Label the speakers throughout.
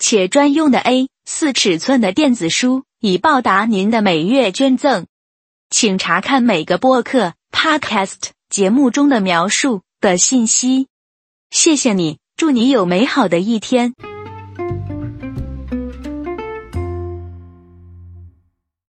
Speaker 1: 且专用的 A 四尺寸的电子书。以报答您的每月捐赠，请查看每个播客 （podcast） 节目中的描述的信息。谢谢你，祝你有美好的一天。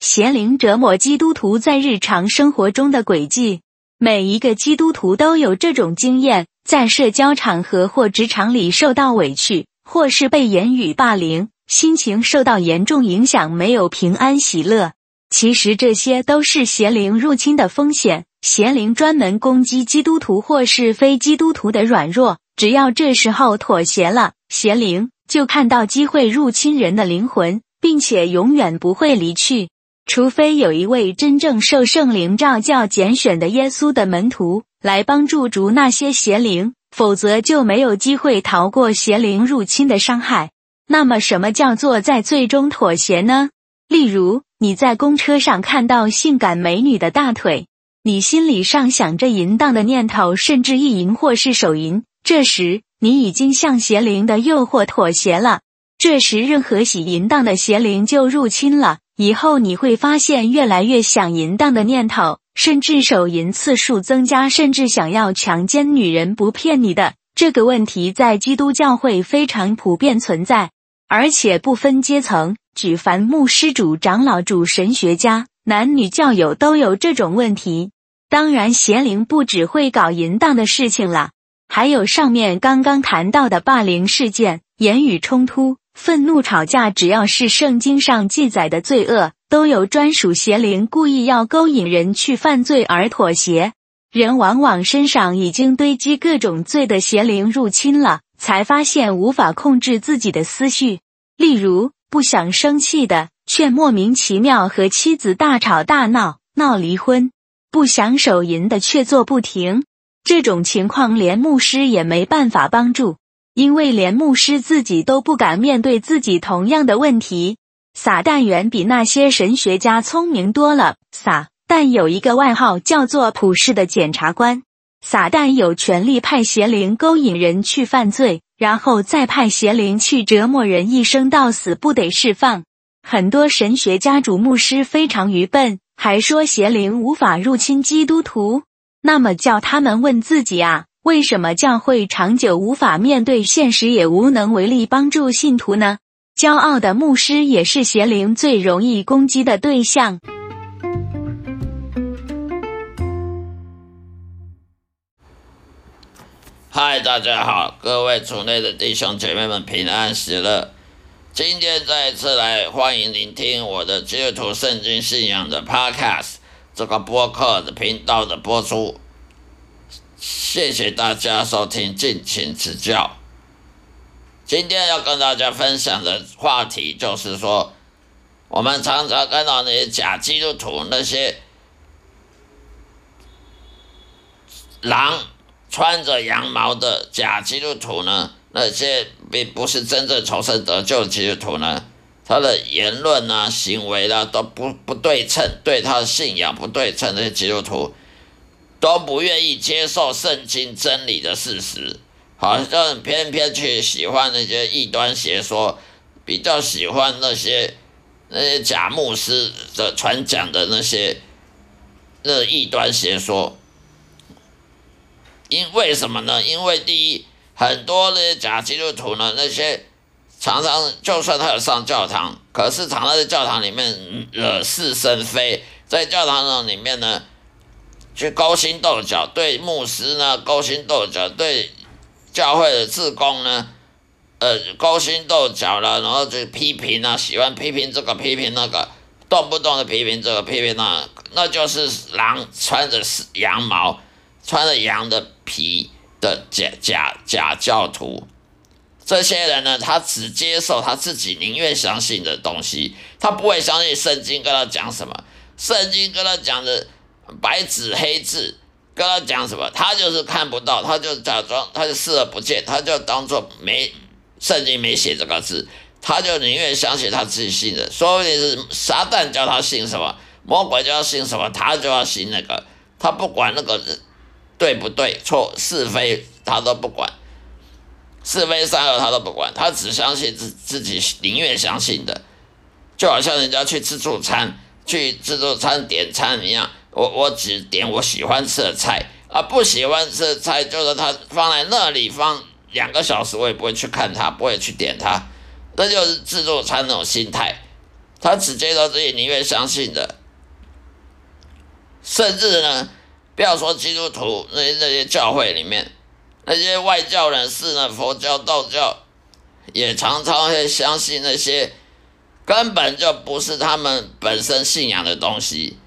Speaker 1: 邪灵折磨基督徒在日常生活中的轨迹，每一个基督徒都有这种经验：在社交场合或职场里受到委屈，或是被言语霸凌。心情受到严重影响，没有平安喜乐。其实这些都是邪灵入侵的风险。邪灵专门攻击基督徒或是非基督徒的软弱，只要这时候妥协了，邪灵就看到机会入侵人的灵魂，并且永远不会离去。除非有一位真正受圣灵召教、拣选的耶稣的门徒来帮助逐那些邪灵，否则就没有机会逃过邪灵入侵的伤害。那么，什么叫做在最终妥协呢？例如，你在公车上看到性感美女的大腿，你心里上想着淫荡的念头，甚至意淫或是手淫。这时，你已经向邪灵的诱惑妥协了。这时，任何喜淫荡的邪灵就入侵了。以后你会发现，越来越想淫荡的念头，甚至手淫次数增加，甚至想要强奸女人。不骗你的，这个问题在基督教会非常普遍存在。而且不分阶层，举凡牧师、主长老、主神学家、男女教友都有这种问题。当然，邪灵不只会搞淫荡的事情了，还有上面刚刚谈到的霸凌事件、言语冲突、愤怒吵架，只要是圣经上记载的罪恶，都有专属邪灵故意要勾引人去犯罪而妥协。人往往身上已经堆积各种罪的邪灵入侵了。才发现无法控制自己的思绪，例如不想生气的，却莫名其妙和妻子大吵大闹，闹离婚；不想手淫的，却做不停。这种情况连牧师也没办法帮助，因为连牧师自己都不敢面对自己同样的问题。撒旦远比那些神学家聪明多了。撒旦有一个外号叫做“普世的检察官”。撒旦有权利派邪灵勾引人去犯罪，然后再派邪灵去折磨人，一生到死不得释放。很多神学家主牧师非常愚笨，还说邪灵无法入侵基督徒。那么叫他们问自己啊，为什么教会长久无法面对现实，也无能为力帮助信徒呢？骄傲的牧师也是邪灵最容易攻击的对象。
Speaker 2: 嗨，大家好，各位族内的弟兄姐妹们平安喜乐。今天再一次来欢迎聆听我的基督徒圣经信仰的 Podcast 这个播客的频道的播出。谢谢大家收听，敬请指教。今天要跟大家分享的话题就是说，我们常常看到那些假基督徒，那些狼。穿着羊毛的假基督徒呢？那些并不是真正重生得救的基督徒呢？他的言论啊、行为啊都不不对称，对他的信仰不对称。那些基督徒都不愿意接受圣经真理的事实，好像偏偏去喜欢那些异端邪说，比较喜欢那些那些假牧师的传讲的那些那异端邪说。因为什么呢？因为第一，很多那些假基督徒呢，那些常常就算他有上教堂，可是常常在教堂里面惹是生非，在教堂呢里面呢，去勾心斗角，对牧师呢勾心斗角，对教会的自工呢，呃勾心斗角了，然后就批评啊，喜欢批评这个批评那个，动不动的批评这个批评那，那就是狼穿着羊毛。穿着羊的皮的假假假教徒，这些人呢，他只接受他自己宁愿相信的东西，他不会相信圣经跟他讲什么。圣经跟他讲的白纸黑字，跟他讲什么，他就是看不到，他就假装，他就视而不见，他就当做没圣经没写这个字，他就宁愿相信他自己信的，说不定是撒旦叫他信什么，魔鬼叫他信什么，他就要信那个，他不管那个对不对错是非，他都不管。是非善恶他都不管，他只相信自自己宁愿相信的，就好像人家去自助餐，去自助餐点餐一样，我我只点我喜欢吃的菜，啊不喜欢吃的菜就是他放在那里放两个小时，我也不会去看它，不会去点它，这就是自助餐那种心态，他只接受自己宁愿相信的，甚至呢，不要说基督徒那些那些教会里面。那些外教人士呢？佛教、道教也常常会相信那些根本就不是他们本身信仰的东西。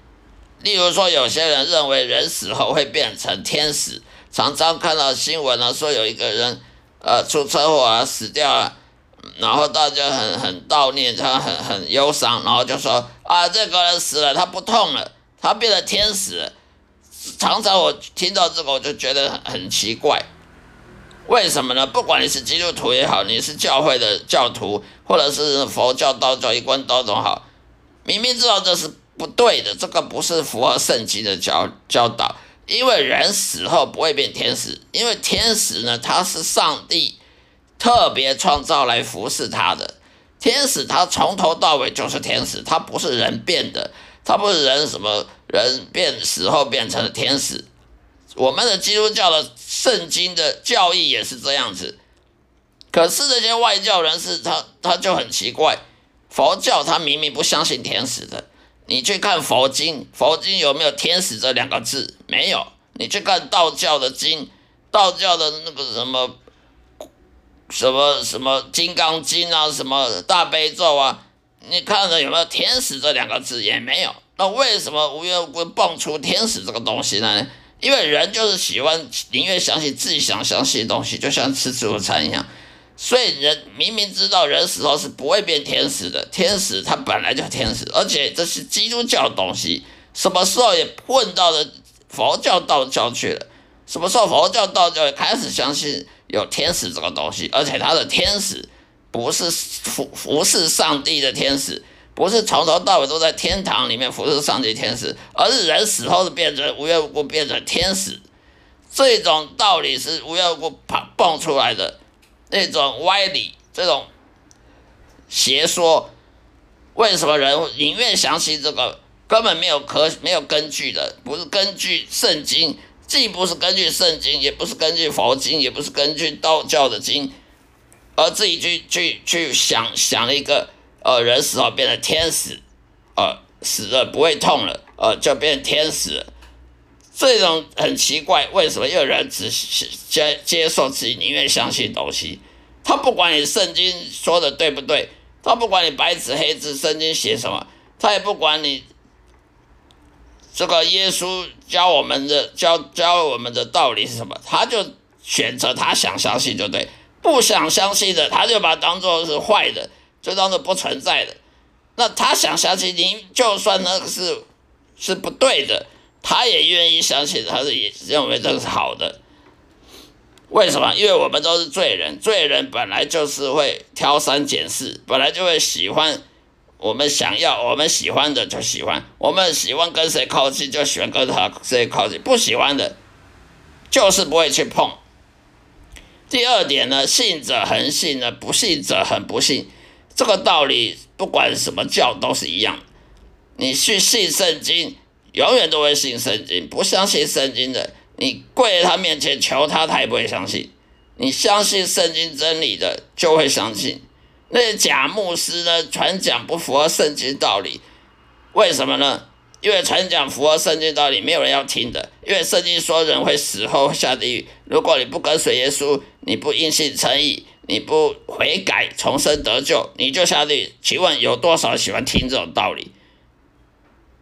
Speaker 2: 例如说，有些人认为人死后会变成天使，常常看到新闻呢，说有一个人呃出车祸啊死掉了，然后大家很很悼念他，很很忧伤，然后就说啊这个人死了，他不痛了，他变成天使。常常我听到这个，我就觉得很很奇怪。为什么呢？不管你是基督徒也好，你是教会的教徒，或者是佛教、道教一贯道种好，明明知道这是不对的，这个不是符合圣经的教教导。因为人死后不会变天使，因为天使呢，他是上帝特别创造来服侍他的。天使他从头到尾就是天使，他不是人变的，他不是人什么人变死后变成了天使。我们的基督教的圣经的教义也是这样子，可是这些外教人士他他就很奇怪，佛教他明明不相信天使的，你去看佛经，佛经有没有天使这两个字？没有。你去看道教的经，道教的那个什么什么什么金刚经啊，什么大悲咒啊，你看了有没有天使这两个字？也没有。那为什么无缘无故蹦出天使这个东西呢？因为人就是喜欢宁愿相信自己想相信的东西，就像吃自助餐一样。所以人明明知道人死后是不会变天使的，天使他本来就天使，而且这是基督教的东西，什么时候也混到了佛教、道教去了？什么时候佛教、道教也开始相信有天使这个东西？而且他的天使不是服服侍上帝的天使。不是从头到尾都在天堂里面服侍上帝天使，而是人死后的变成无缘无故变成天使，这种道理是无缘无故蹦蹦出来的那种歪理，这种邪说，为什么人宁愿相信这个根本没有可没有根据的，不是根据圣经，既不是根据圣经，也不是根据佛经，也不是根据道教的经，而自己去去去想想了一个。呃，人死后变成天使，呃，死了不会痛了，呃，就变成天使。这种很奇怪，为什么有人只接接受自己宁愿相信东西？他不管你圣经说的对不对，他不管你白纸黑字圣经写什么，他也不管你这个耶稣教我们的教教我们的道理是什么，他就选择他想相信就对，不想相信的他就把它当做是坏的。就当做不存在的，那他想相信您，就算那个是是不对的，他也愿意相信，他是也认为这是好的。为什么？因为我们都是罪人，罪人本来就是会挑三拣四，本来就会喜欢我们想要、我们喜欢的就喜欢，我们喜欢跟谁靠近就喜欢跟他谁靠近，不喜欢的，就是不会去碰。第二点呢，信者恒信呢，不信者恒不信。这个道理，不管什么教都是一样。你去信圣经，永远都会信圣经；不相信圣经的，你跪在他面前求他，他也不会相信。你相信圣经真理的，就会相信。那些假牧师呢，传讲不符合圣经道理，为什么呢？因为传讲符合圣经道理，没有人要听的。因为圣经说人会死后下地狱，如果你不跟随耶稣，你不因信诚意。你不悔改重生得救，你就下地狱。请问有多少喜欢听这种道理？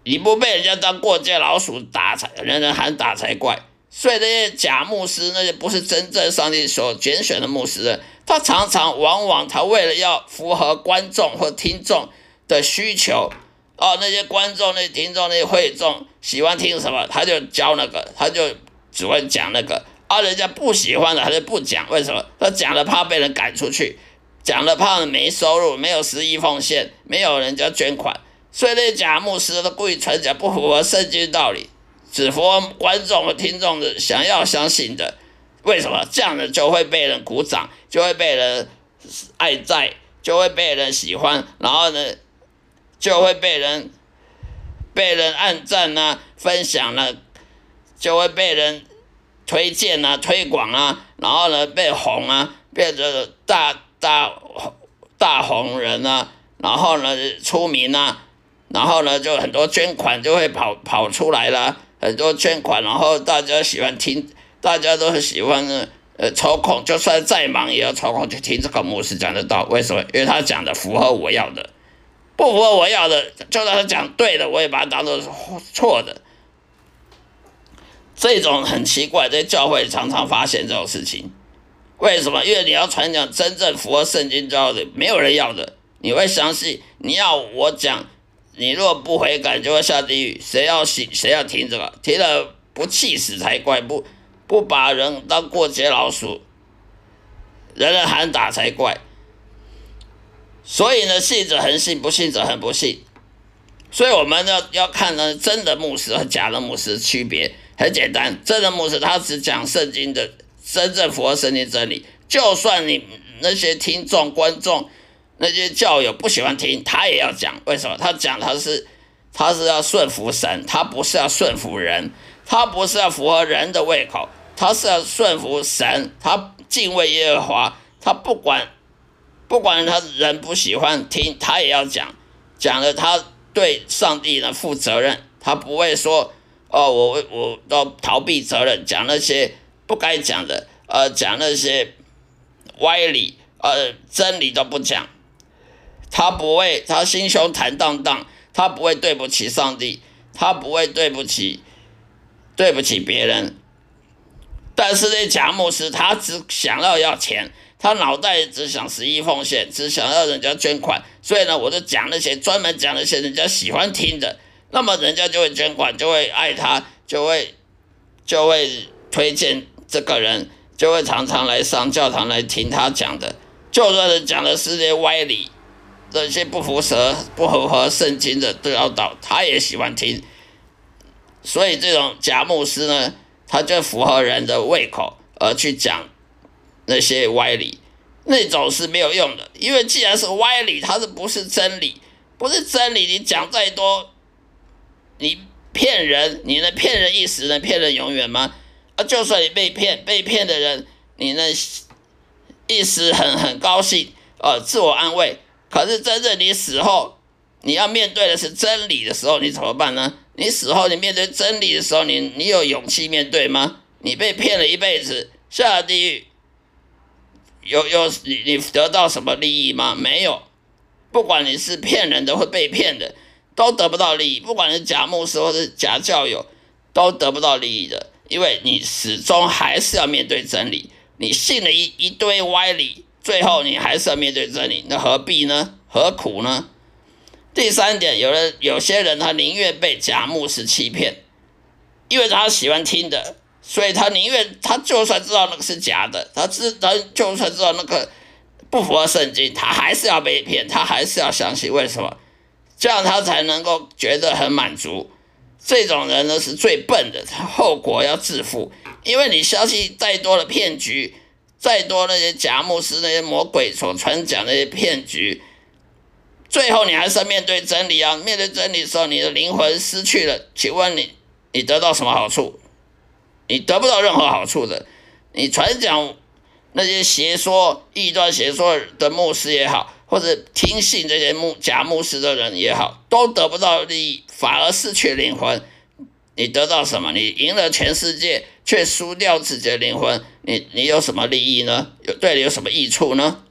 Speaker 2: 你不被人家当过街老鼠打才，人人喊打才怪。所以那些假牧师，那些不是真正上帝所拣选的牧师，他常常往往他为了要符合观众或听众的需求，哦，那些观众、那些听众、那些会众喜欢听什么，他就教那个，他就只会讲那个。啊，人家不喜欢的，他就不讲。为什么？他讲了怕被人赶出去，讲了怕没收入，没有十亿奉献，没有人家捐款。所以那假牧师都故意传讲不符合圣经道理，只符合观众和听众的想要相信的。为什么？这样的就会被人鼓掌，就会被人爱戴，就会被人喜欢，然后呢？就会被人被人按赞啊，分享了，就会被人推荐啊，推广啊，然后呢被红啊，变成大大大红人啊，然后呢出名啊，然后呢就很多捐款就会跑跑出来了，很多捐款，然后大家喜欢听，大家都很喜欢呢，呃抽空就算再忙也要抽空去听这个牧师讲的道，为什么？因为他讲的符合我要的。不符合我要的，就算他讲对的，我也把它当做是错的。这种很奇怪，在教会常常发现这种事情。为什么？因为你要传讲真正符合圣经教的，没有人要的。你会相信？你要我讲，你若不悔改，就会下地狱。谁要信？谁要听这个？听了不气死才怪！不不把人当过街老鼠，人人喊打才怪。所以呢，信者恒信，不信者恒不信。所以我们要要看呢，真的牧师和假的牧师区别很简单。真的牧师他只讲圣经的真正符合圣经真理，就算你那些听众、观众、那些教友不喜欢听，他也要讲。为什么？他讲他是他是要顺服神，他不是要顺服人，他不是要符合人的胃口，他是要顺服神，他敬畏耶和华，他不管。不管他人不喜欢听，他也要讲，讲了他对上帝呢负责任，他不会说哦，我我都逃避责任，讲那些不该讲的，呃，讲那些歪理，呃，真理都不讲，他不会，他心胸坦荡荡，他不会对不起上帝，他不会对不起对不起别人，但是那贾牧师，他只想要要钱。他脑袋只想十亿奉献，只想要人家捐款，所以呢，我就讲那些专门讲那些人家喜欢听的，那么人家就会捐款，就会爱他，就会就会推荐这个人，就会常常来上教堂来听他讲的，就算是讲的是些歪理，那些不符合不符合圣经的教导，他也喜欢听，所以这种假牧师呢，他就符合人的胃口而去讲。那些歪理，那种是没有用的，因为既然是歪理，它是不是真理？不是真理，你讲再多，你骗人，你能骗人一时，能骗人永远吗？啊，就算你被骗，被骗的人，你能一时很很高兴，呃，自我安慰。可是真正你死后，你要面对的是真理的时候，你怎么办呢？你死后，你面对真理的时候，你你有勇气面对吗？你被骗了一辈子，下了地狱。有有你你得到什么利益吗？没有，不管你是骗人的或被骗的，都得不到利益。不管是假牧师或是假教友，都得不到利益的，因为你始终还是要面对真理。你信了一一堆歪理，最后你还是要面对真理，那何必呢？何苦呢？第三点，有人有些人他宁愿被假牧师欺骗，因为他喜欢听的。所以他宁愿他就算知道那个是假的，他知他就算知道那个不符合圣经，他还是要被骗，他还是要相信。为什么？这样他才能够觉得很满足。这种人呢是最笨的，他后果要自负。因为你相信再多的骗局，再多那些假牧师、那些魔鬼所传讲那些骗局，最后你还是要面对真理啊！面对真理时候，你的灵魂失去了，请问你，你得到什么好处？你得不到任何好处的，你传讲那些邪说、异端邪说的牧师也好，或者听信这些牧假牧师的人也好，都得不到利益，反而失去灵魂。你得到什么？你赢了全世界，却输掉自己的灵魂，你你有什么利益呢？有对你有什么益处呢？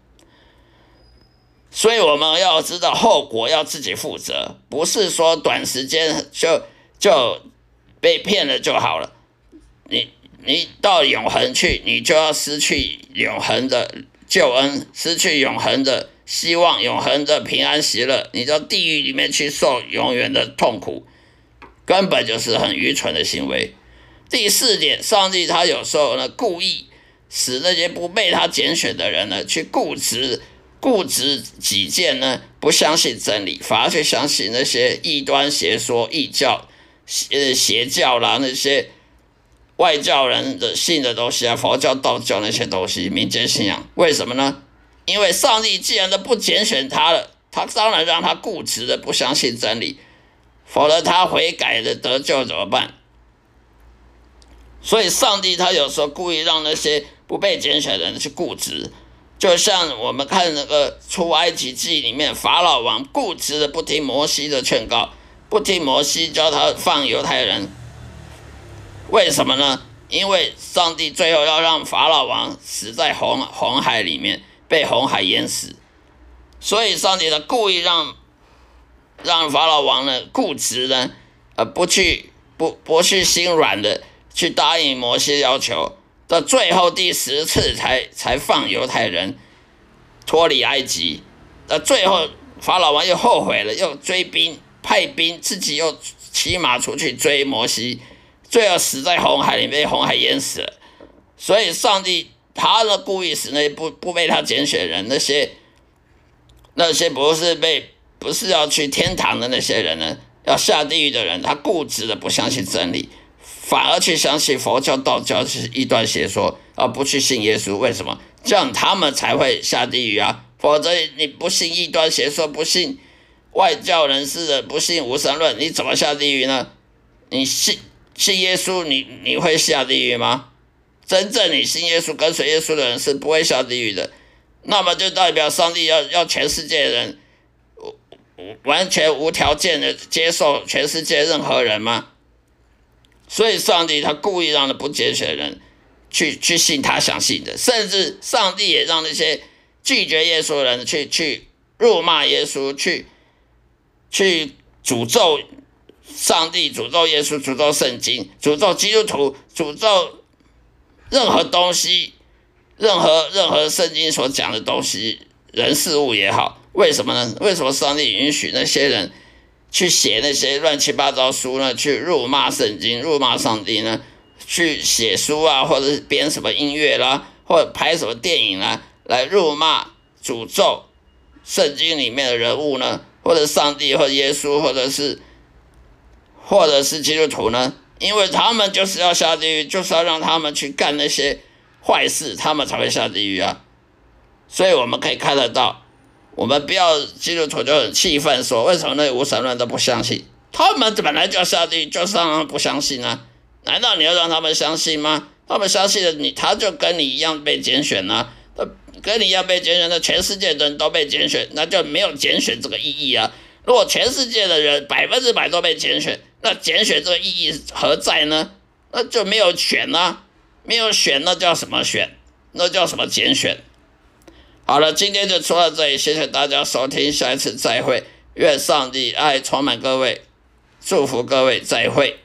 Speaker 2: 所以我们要知道后果，要自己负责，不是说短时间就就被骗了就好了。你你到永恒去，你就要失去永恒的救恩，失去永恒的希望、永恒的平安喜乐，你到地狱里面去受永远的痛苦，根本就是很愚蠢的行为。第四点，上帝他有时候呢故意使那些不被他拣选的人呢去固执、固执己见呢，不相信真理，反而去相信那些异端邪说、异教、邪邪教啦那些。外教人的信的东西啊，佛教、道教那些东西，民间信仰，为什么呢？因为上帝既然都不拣选他了，他当然让他固执的不相信真理，否则他悔改的得救怎么办？所以，上帝他有时候故意让那些不被拣选的人去固执，就像我们看那个出埃及记里面，法老王固执的不听摩西的劝告，不听摩西教他放犹太人。为什么呢？因为上帝最后要让法老王死在红红海里面，被红海淹死，所以上帝他故意让让法老王呢固执呢，呃，不去不不去心软的去答应摩西要求，到最后第十次才才放犹太人脱离埃及，呃，最后法老王又后悔了，又追兵派兵，自己又骑马出去追摩西。最后死在红海里，被红海淹死了。所以，上帝他呢故意使那不不被他拣选人，那些那些不是被不是要去天堂的那些人呢，要下地狱的人，他固执的不相信真理，反而去相信佛教、道教是一段邪说，而不去信耶稣。为什么？这样他们才会下地狱啊！否则你不信异端邪说，不信外教人士的，不信无神论，你怎么下地狱呢？你信？信耶稣，你你会下地狱吗？真正你信耶稣、跟随耶稣的人是不会下地狱的。那么就代表上帝要要全世界人完全无条件的接受全世界任何人吗？所以上帝他故意让那不拣选人去去信他想信的，甚至上帝也让那些拒绝耶稣的人去去辱骂耶稣，去去诅咒。上帝诅咒耶稣，诅咒圣经，诅咒基督徒，诅咒任何东西，任何任何圣经所讲的东西，人事物也好，为什么呢？为什么上帝允许那些人去写那些乱七八糟书呢？去辱骂圣经，辱骂上帝呢？去写书啊，或者编什么音乐啦，或者拍什么电影啦，来辱骂、诅咒圣经里面的人物呢？或者上帝，或者耶稣，或者是？或者是基督徒呢？因为他们就是要下地狱，就是要让他们去干那些坏事，他们才会下地狱啊。所以我们可以看得到，我们不要基督徒就很气愤，说为什么那无神论都不相信？他们本来就要下地狱，就是让他们不相信啊？难道你要让他们相信吗？他们相信了你，他就跟你一样被拣选呢？跟你一样被拣选的，全世界的人都被拣选，那就没有拣选这个意义啊。如果全世界的人百分之百都被拣选，那拣选这个意义何在呢？那就没有选呢，没有选，那叫什么选？那叫什么拣选？好了，今天就说到这里，谢谢大家收听，下一次再会，愿上帝爱充满各位，祝福各位，再会。